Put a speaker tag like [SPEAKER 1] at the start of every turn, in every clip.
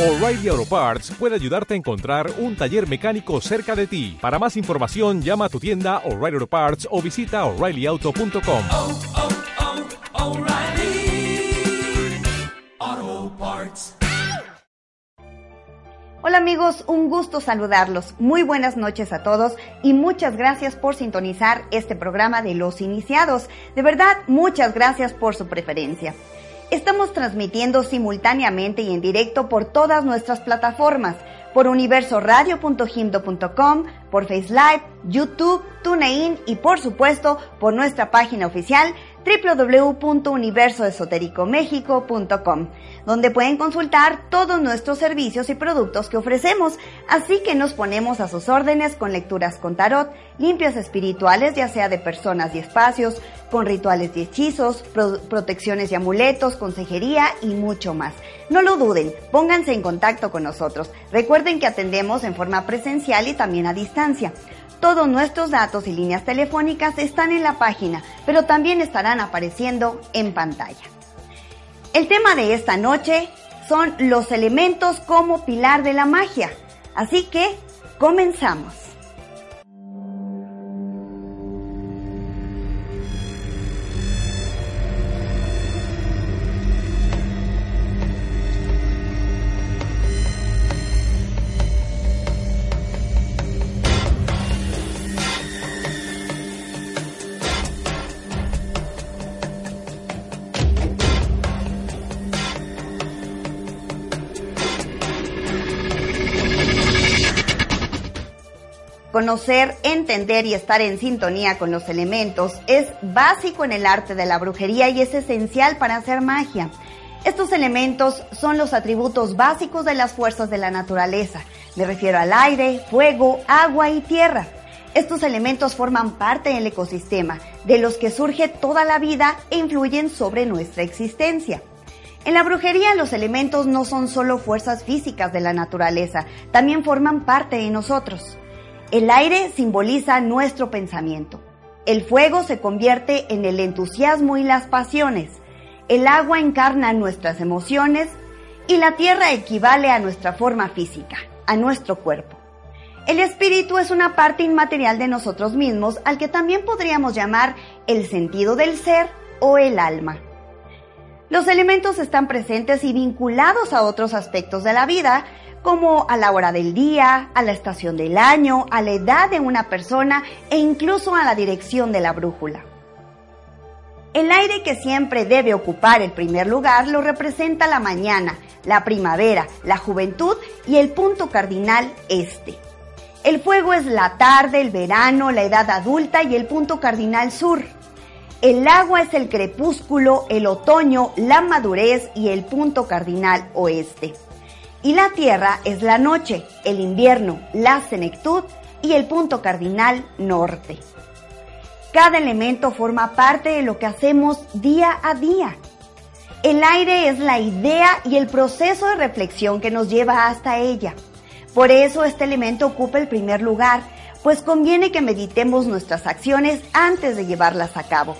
[SPEAKER 1] O'Reilly Auto Parts puede ayudarte a encontrar un taller mecánico cerca de ti. Para más información, llama a tu tienda O'Reilly Auto Parts o visita oreillyauto.com.
[SPEAKER 2] oh, oh, Parts.
[SPEAKER 3] Hola amigos, un gusto saludarlos. Muy buenas noches a todos y muchas gracias por sintonizar este programa de los iniciados. De verdad, muchas gracias por su preferencia. Estamos transmitiendo simultáneamente y en directo por todas nuestras plataformas, por universoradio.gimdo.com, por FaceLive, YouTube, TuneIn y por supuesto por nuestra página oficial www.universoesotéricomexico.com, donde pueden consultar todos nuestros servicios y productos que ofrecemos, así que nos ponemos a sus órdenes con lecturas con tarot, limpias espirituales, ya sea de personas y espacios, con rituales y hechizos, pro protecciones y amuletos, consejería y mucho más. No lo duden, pónganse en contacto con nosotros. Recuerden que atendemos en forma presencial y también a distancia. Todos nuestros datos y líneas telefónicas están en la página, pero también estarán apareciendo en pantalla. El tema de esta noche son los elementos como pilar de la magia. Así que, comenzamos. Conocer, entender y estar en sintonía con los elementos es básico en el arte de la brujería y es esencial para hacer magia. Estos elementos son los atributos básicos de las fuerzas de la naturaleza. Me refiero al aire, fuego, agua y tierra. Estos elementos forman parte del ecosistema, de los que surge toda la vida e influyen sobre nuestra existencia. En la brujería los elementos no son solo fuerzas físicas de la naturaleza, también forman parte de nosotros. El aire simboliza nuestro pensamiento. El fuego se convierte en el entusiasmo y las pasiones. El agua encarna nuestras emociones y la tierra equivale a nuestra forma física, a nuestro cuerpo. El espíritu es una parte inmaterial de nosotros mismos al que también podríamos llamar el sentido del ser o el alma. Los elementos están presentes y vinculados a otros aspectos de la vida, como a la hora del día, a la estación del año, a la edad de una persona e incluso a la dirección de la brújula. El aire que siempre debe ocupar el primer lugar lo representa la mañana, la primavera, la juventud y el punto cardinal este. El fuego es la tarde, el verano, la edad adulta y el punto cardinal sur. El agua es el crepúsculo, el otoño, la madurez y el punto cardinal oeste. Y la tierra es la noche, el invierno, la senectud y el punto cardinal norte. Cada elemento forma parte de lo que hacemos día a día. El aire es la idea y el proceso de reflexión que nos lleva hasta ella. Por eso este elemento ocupa el primer lugar, pues conviene que meditemos nuestras acciones antes de llevarlas a cabo.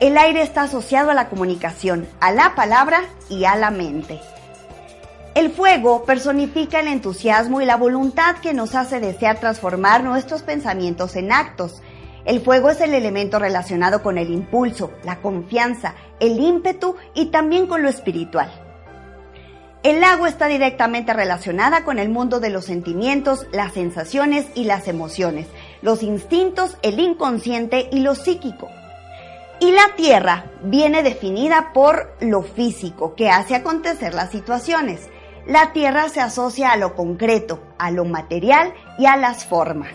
[SPEAKER 3] El aire está asociado a la comunicación, a la palabra y a la mente. El fuego personifica el entusiasmo y la voluntad que nos hace desear transformar nuestros pensamientos en actos. El fuego es el elemento relacionado con el impulso, la confianza, el ímpetu y también con lo espiritual. El agua está directamente relacionada con el mundo de los sentimientos, las sensaciones y las emociones, los instintos, el inconsciente y lo psíquico. Y la tierra viene definida por lo físico, que hace acontecer las situaciones. La tierra se asocia a lo concreto, a lo material y a las formas.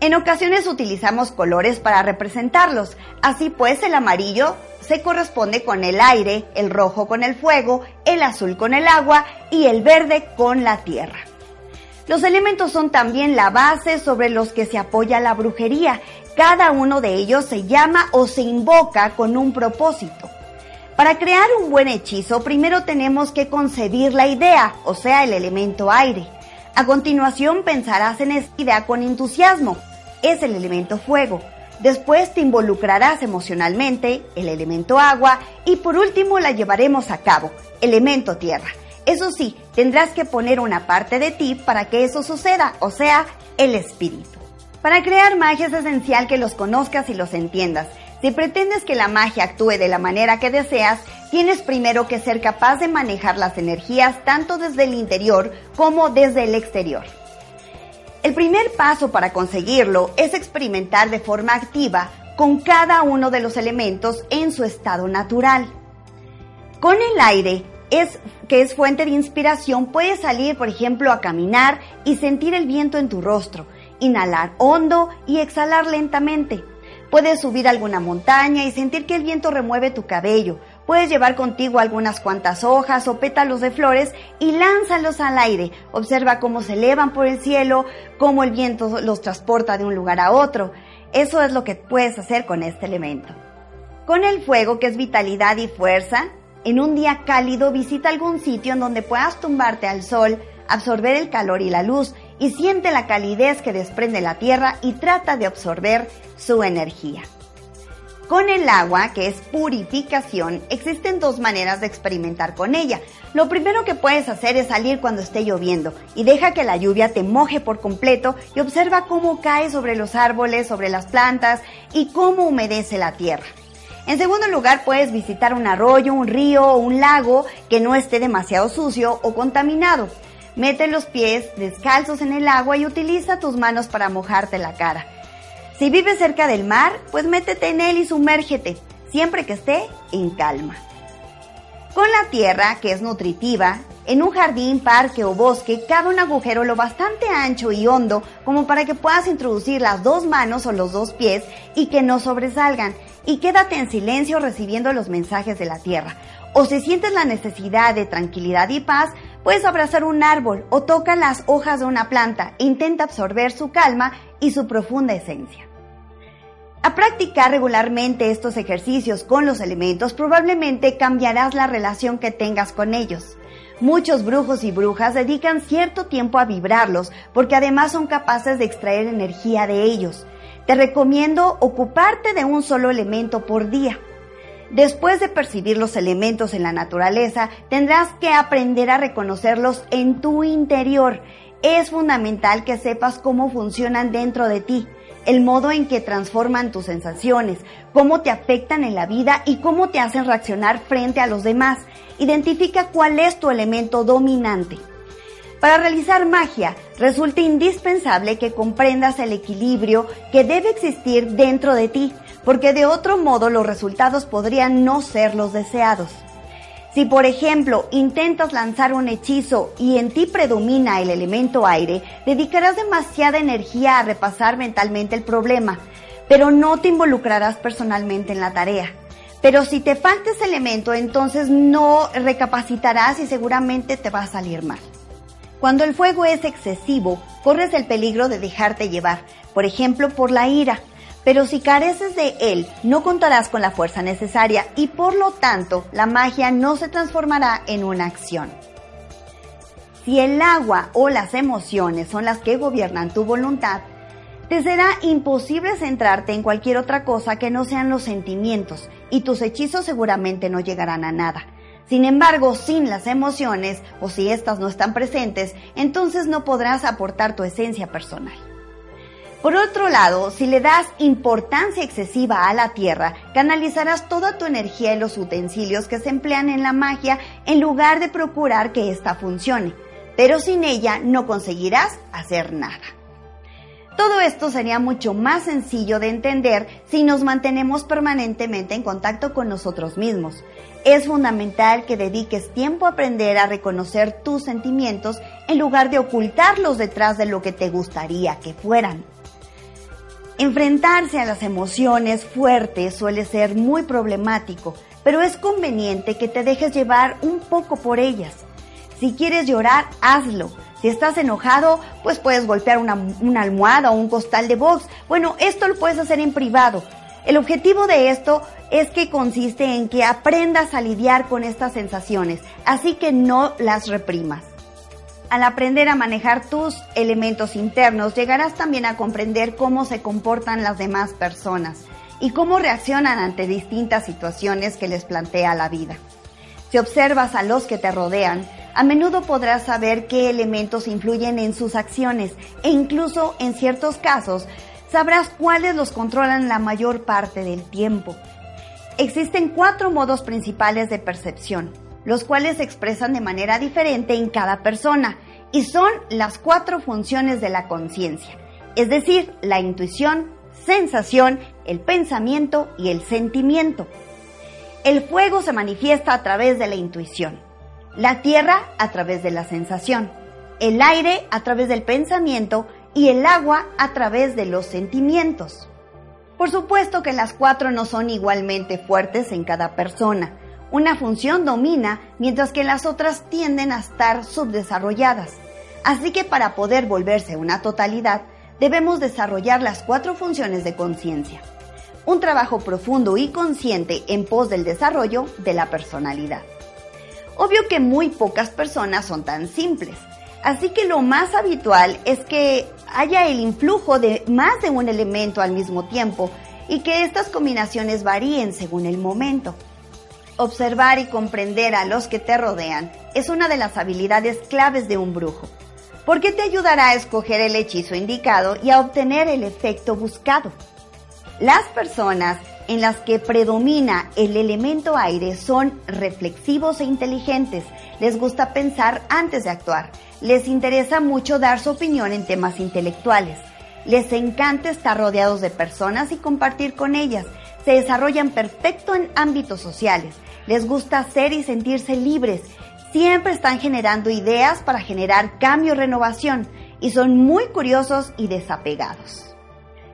[SPEAKER 3] En ocasiones utilizamos colores para representarlos, así pues el amarillo se corresponde con el aire, el rojo con el fuego, el azul con el agua y el verde con la tierra. Los elementos son también la base sobre los que se apoya la brujería. Cada uno de ellos se llama o se invoca con un propósito. Para crear un buen hechizo, primero tenemos que concebir la idea, o sea, el elemento aire. A continuación pensarás en esta idea con entusiasmo, es el elemento fuego. Después te involucrarás emocionalmente, el elemento agua, y por último la llevaremos a cabo, elemento tierra. Eso sí, tendrás que poner una parte de ti para que eso suceda, o sea, el espíritu. Para crear magia es esencial que los conozcas y los entiendas. Si pretendes que la magia actúe de la manera que deseas, tienes primero que ser capaz de manejar las energías tanto desde el interior como desde el exterior. El primer paso para conseguirlo es experimentar de forma activa con cada uno de los elementos en su estado natural. Con el aire, es, que es fuente de inspiración, puedes salir, por ejemplo, a caminar y sentir el viento en tu rostro, inhalar hondo y exhalar lentamente. Puedes subir alguna montaña y sentir que el viento remueve tu cabello. Puedes llevar contigo algunas cuantas hojas o pétalos de flores y lánzalos al aire. Observa cómo se elevan por el cielo, cómo el viento los transporta de un lugar a otro. Eso es lo que puedes hacer con este elemento. Con el fuego, que es vitalidad y fuerza, en un día cálido visita algún sitio en donde puedas tumbarte al sol, absorber el calor y la luz y siente la calidez que desprende la tierra y trata de absorber su energía. Con el agua, que es purificación, existen dos maneras de experimentar con ella. Lo primero que puedes hacer es salir cuando esté lloviendo y deja que la lluvia te moje por completo y observa cómo cae sobre los árboles, sobre las plantas y cómo humedece la tierra. En segundo lugar, puedes visitar un arroyo, un río o un lago que no esté demasiado sucio o contaminado. Mete los pies descalzos en el agua y utiliza tus manos para mojarte la cara. Si vives cerca del mar, pues métete en él y sumérgete, siempre que esté en calma. Con la tierra, que es nutritiva, en un jardín, parque o bosque cabe un agujero lo bastante ancho y hondo como para que puedas introducir las dos manos o los dos pies y que no sobresalgan. Y quédate en silencio recibiendo los mensajes de la tierra. O si sientes la necesidad de tranquilidad y paz, puedes abrazar un árbol o toca las hojas de una planta e intenta absorber su calma y su profunda esencia. A practicar regularmente estos ejercicios con los elementos probablemente cambiarás la relación que tengas con ellos. Muchos brujos y brujas dedican cierto tiempo a vibrarlos porque además son capaces de extraer energía de ellos. Te recomiendo ocuparte de un solo elemento por día. Después de percibir los elementos en la naturaleza, tendrás que aprender a reconocerlos en tu interior. Es fundamental que sepas cómo funcionan dentro de ti, el modo en que transforman tus sensaciones, cómo te afectan en la vida y cómo te hacen reaccionar frente a los demás. Identifica cuál es tu elemento dominante. Para realizar magia, resulta indispensable que comprendas el equilibrio que debe existir dentro de ti porque de otro modo los resultados podrían no ser los deseados. Si por ejemplo intentas lanzar un hechizo y en ti predomina el elemento aire, dedicarás demasiada energía a repasar mentalmente el problema, pero no te involucrarás personalmente en la tarea. Pero si te falta ese elemento, entonces no recapacitarás y seguramente te va a salir mal. Cuando el fuego es excesivo, corres el peligro de dejarte llevar, por ejemplo, por la ira pero si careces de él, no contarás con la fuerza necesaria y por lo tanto la magia no se transformará en una acción. Si el agua o las emociones son las que gobiernan tu voluntad, te será imposible centrarte en cualquier otra cosa que no sean los sentimientos y tus hechizos seguramente no llegarán a nada. Sin embargo, sin las emociones o si éstas no están presentes, entonces no podrás aportar tu esencia personal. Por otro lado, si le das importancia excesiva a la tierra, canalizarás toda tu energía en los utensilios que se emplean en la magia en lugar de procurar que ésta funcione. Pero sin ella no conseguirás hacer nada. Todo esto sería mucho más sencillo de entender si nos mantenemos permanentemente en contacto con nosotros mismos. Es fundamental que dediques tiempo a aprender a reconocer tus sentimientos en lugar de ocultarlos detrás de lo que te gustaría que fueran. Enfrentarse a las emociones fuertes suele ser muy problemático, pero es conveniente que te dejes llevar un poco por ellas. Si quieres llorar, hazlo. Si estás enojado, pues puedes golpear una, almohada o un costal de box. Bueno, esto lo puedes hacer en privado. El objetivo de esto es que consiste en que aprendas a lidiar con estas sensaciones, así que no las reprimas. Al aprender a manejar tus elementos internos, llegarás también a comprender cómo se comportan las demás personas y cómo reaccionan ante distintas situaciones que les plantea la vida. Si observas a los que te rodean, A menudo podrás saber qué elementos influyen en sus acciones e incluso en ciertos casos sabrás cuáles los controlan la mayor parte del tiempo. Existen cuatro modos principales de percepción, los cuales se expresan de manera diferente en cada persona y son las cuatro funciones de la conciencia, es decir, la intuición, sensación, el pensamiento y el sentimiento. El fuego se manifiesta a través de la intuición, la tierra a través de la sensación, el aire a través del pensamiento y el agua a través de los sentimientos. Por supuesto que las cuatro no son igualmente fuertes en cada persona. Una función domina mientras que las otras tienden a estar subdesarrolladas. Así que para poder volverse una totalidad, debemos desarrollar las cuatro funciones de conciencia. Un trabajo profundo y consciente en pos del desarrollo de la personalidad. Obvio que muy pocas personas son tan simples, así que lo más habitual es que haya el influjo de más de un elemento al mismo tiempo y que estas combinaciones varíen según el momento. Observar y comprender a los que te rodean es una de las habilidades claves de un brujo, porque te ayudará a escoger el hechizo indicado y a obtener el efecto buscado. Las personas en las que predomina el elemento aire son reflexivos e inteligentes. Les gusta pensar antes de actuar. Les interesa mucho dar su opinión en temas intelectuales. Les encanta estar rodeados de personas y compartir con ellas. Se desarrollan perfecto en ámbitos sociales. Les gusta ser y sentirse libres. Siempre están generando ideas para generar cambio y renovación y son muy curiosos y desapegados.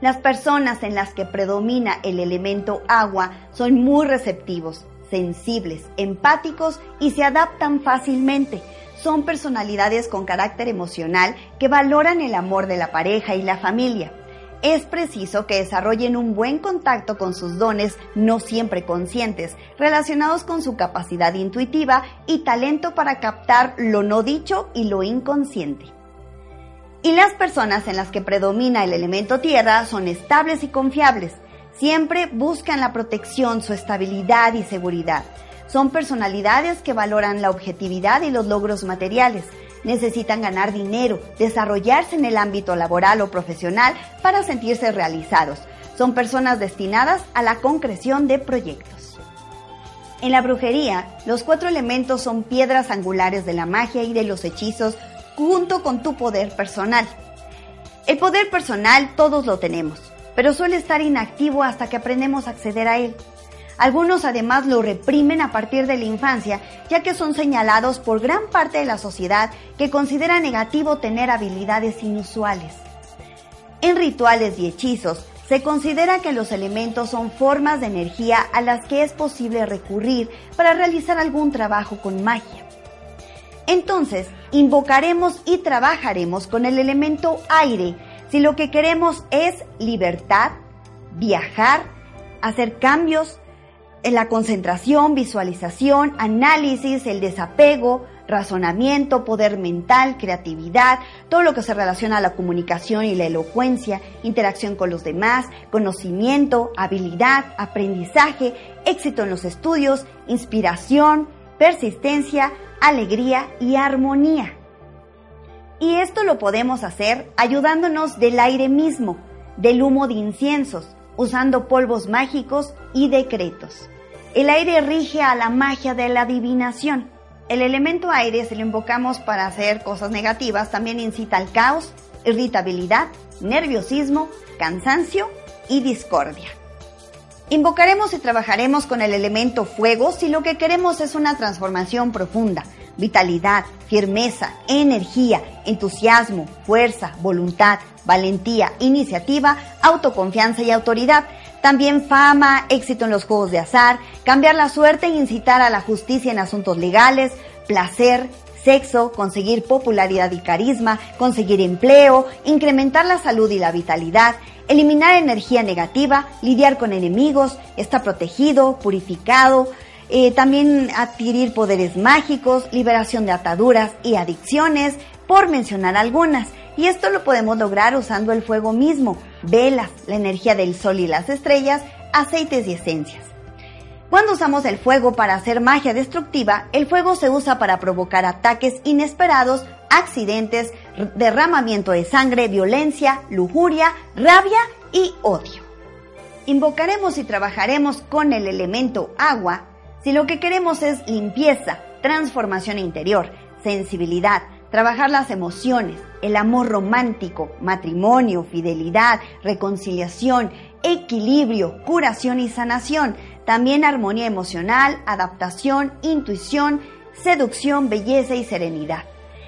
[SPEAKER 3] Las personas en las que predomina el elemento agua son muy receptivos, sensibles, empáticos y se adaptan fácilmente. Son personalidades con carácter emocional que valoran el amor de la pareja y la familia. Es preciso que desarrollen un buen contacto con sus dones no siempre conscientes, relacionados con su capacidad intuitiva y talento para captar lo no dicho y lo inconsciente. Y las personas en las que predomina el elemento tierra son estables y confiables. Siempre buscan la protección, su estabilidad y seguridad. Son personalidades que valoran la objetividad y los logros materiales. Necesitan ganar dinero, desarrollarse en el ámbito laboral o profesional para sentirse realizados. Son personas destinadas a la concreción de proyectos. En la brujería, los cuatro elementos son piedras angulares de la magia y de los hechizos junto con tu poder personal. El poder personal todos lo tenemos, pero suele estar inactivo hasta que aprendemos a acceder a él. Algunos además lo reprimen a partir de la infancia, ya que son señalados por gran parte de la sociedad que considera negativo tener habilidades inusuales. En rituales y hechizos, se considera que los elementos son formas de energía a las que es posible recurrir para realizar algún trabajo con magia. Entonces, invocaremos y trabajaremos con el elemento aire. Si lo que queremos es libertad, viajar, hacer cambios en la concentración, visualización, análisis, el desapego, razonamiento, poder mental, creatividad, todo lo que se relaciona a la comunicación y la elocuencia, interacción con los demás, conocimiento, habilidad, aprendizaje, éxito en los estudios, inspiración, persistencia, alegría y armonía. Y esto lo podemos hacer ayudándonos del aire mismo, del humo de inciensos, usando polvos mágicos y decretos. El aire rige a la magia de la adivinación. El elemento aire, si lo invocamos para hacer cosas negativas, también incita al caos, irritabilidad, nerviosismo, cansancio y discordia. Invocaremos y trabajaremos con el elemento fuego si lo que queremos es una transformación profunda, vitalidad, firmeza, energía, entusiasmo, fuerza, voluntad, valentía, iniciativa, autoconfianza y autoridad. También fama, éxito en los juegos de azar, cambiar la suerte e incitar a la justicia en asuntos legales, placer, sexo, conseguir popularidad y carisma, conseguir empleo, incrementar la salud y la vitalidad, eliminar energía negativa, lidiar con enemigos, estar protegido, purificado, eh, también adquirir poderes mágicos, liberación de ataduras y adicciones, por mencionar algunas. Y esto lo podemos lograr usando el fuego mismo, velas, la energía del sol y las estrellas, aceites y esencias. Cuando usamos el fuego para hacer magia destructiva, el fuego se usa para provocar ataques inesperados, accidentes, derramamiento de sangre, violencia, lujuria, rabia y odio. Invocaremos y trabajaremos con el elemento agua si lo que queremos es limpieza, transformación interior, sensibilidad, trabajar las emociones, el amor romántico, matrimonio, fidelidad, reconciliación, equilibrio, curación y sanación, también armonía emocional, adaptación, intuición, seducción, belleza y serenidad.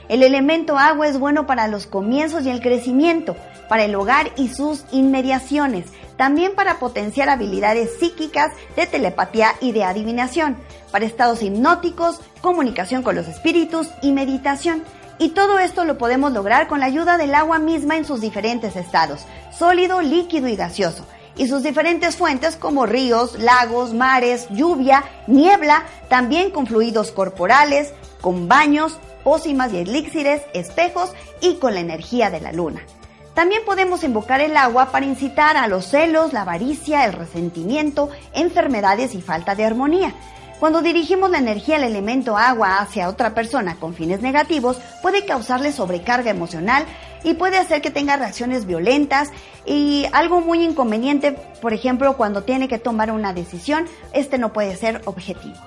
[SPEAKER 3] El elemento agua es bueno para los comienzos y el crecimiento, para el hogar y sus inmediaciones, también para potenciar habilidades psíquicas de telepatía y de adivinación, para estados hipnóticos, comunicación con los espíritus y meditación. Y todo esto lo podemos lograr con la ayuda del agua misma en sus diferentes estados, sólido, líquido y gaseoso, y sus diferentes fuentes como ríos, lagos, mares, lluvia, niebla, también con fluidos corporales, con baños, pócimas y elixires, espejos y con la energía de la luna. También podemos invocar el agua para incitar a los celos, la avaricia, el resentimiento, enfermedades y falta de armonía. Cuando dirigimos la energía del elemento agua hacia otra persona con fines negativos, puede causarle sobrecarga emocional y puede hacer que tenga reacciones violentas y algo muy inconveniente, por ejemplo, cuando tiene que tomar una decisión, este no puede ser objetivo.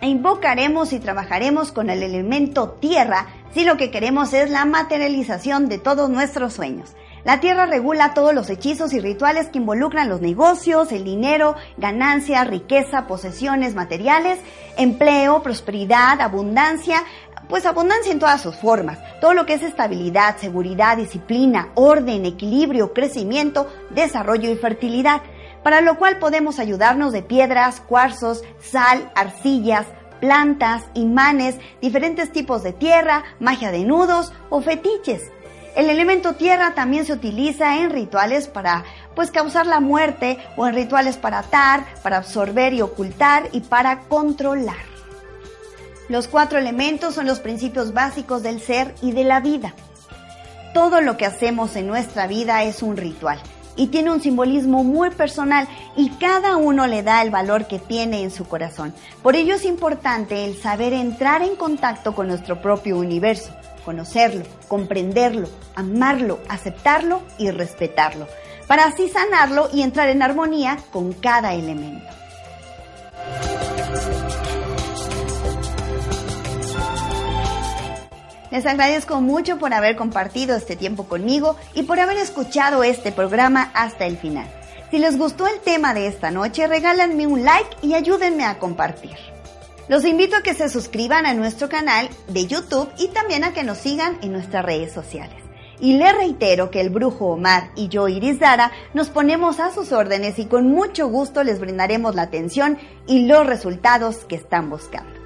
[SPEAKER 3] E invocaremos y trabajaremos con el elemento tierra si lo que queremos es la materialización de todos nuestros sueños. La tierra regula todos los hechizos y rituales que involucran los negocios, el dinero, ganancia, riqueza, posesiones materiales, empleo, prosperidad, abundancia, pues abundancia en todas sus formas. Todo lo que es estabilidad, seguridad, disciplina, orden, equilibrio, crecimiento, desarrollo y fertilidad. Para lo cual podemos ayudarnos de piedras, cuarzos, sal, arcillas, plantas, imanes, diferentes tipos de tierra, magia de nudos o fetiches. El elemento tierra también se utiliza en rituales para pues causar la muerte o en rituales para atar, para absorber y ocultar y para controlar. Los cuatro elementos son los principios básicos del ser y de la vida. Todo lo que hacemos en nuestra vida es un ritual y tiene un simbolismo muy personal y cada uno le da el valor que tiene en su corazón. Por ello es importante el saber entrar en contacto con nuestro propio universo conocerlo, comprenderlo, amarlo, aceptarlo y respetarlo, para así sanarlo y entrar en armonía con cada elemento. Les agradezco mucho por haber compartido este tiempo conmigo y por haber escuchado este programa hasta el final. Si les gustó el tema de esta noche, regálanme un like y ayúdenme a compartir. Los invito a que se suscriban a nuestro canal de YouTube y también a que nos sigan en nuestras redes sociales. Y les reitero que el brujo Omar y yo, Iris Dara, nos ponemos a sus órdenes y con mucho gusto les brindaremos la atención y los resultados que están buscando.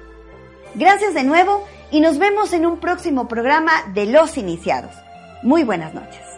[SPEAKER 3] Gracias de nuevo y nos vemos en un próximo programa de Los Iniciados. Muy buenas noches.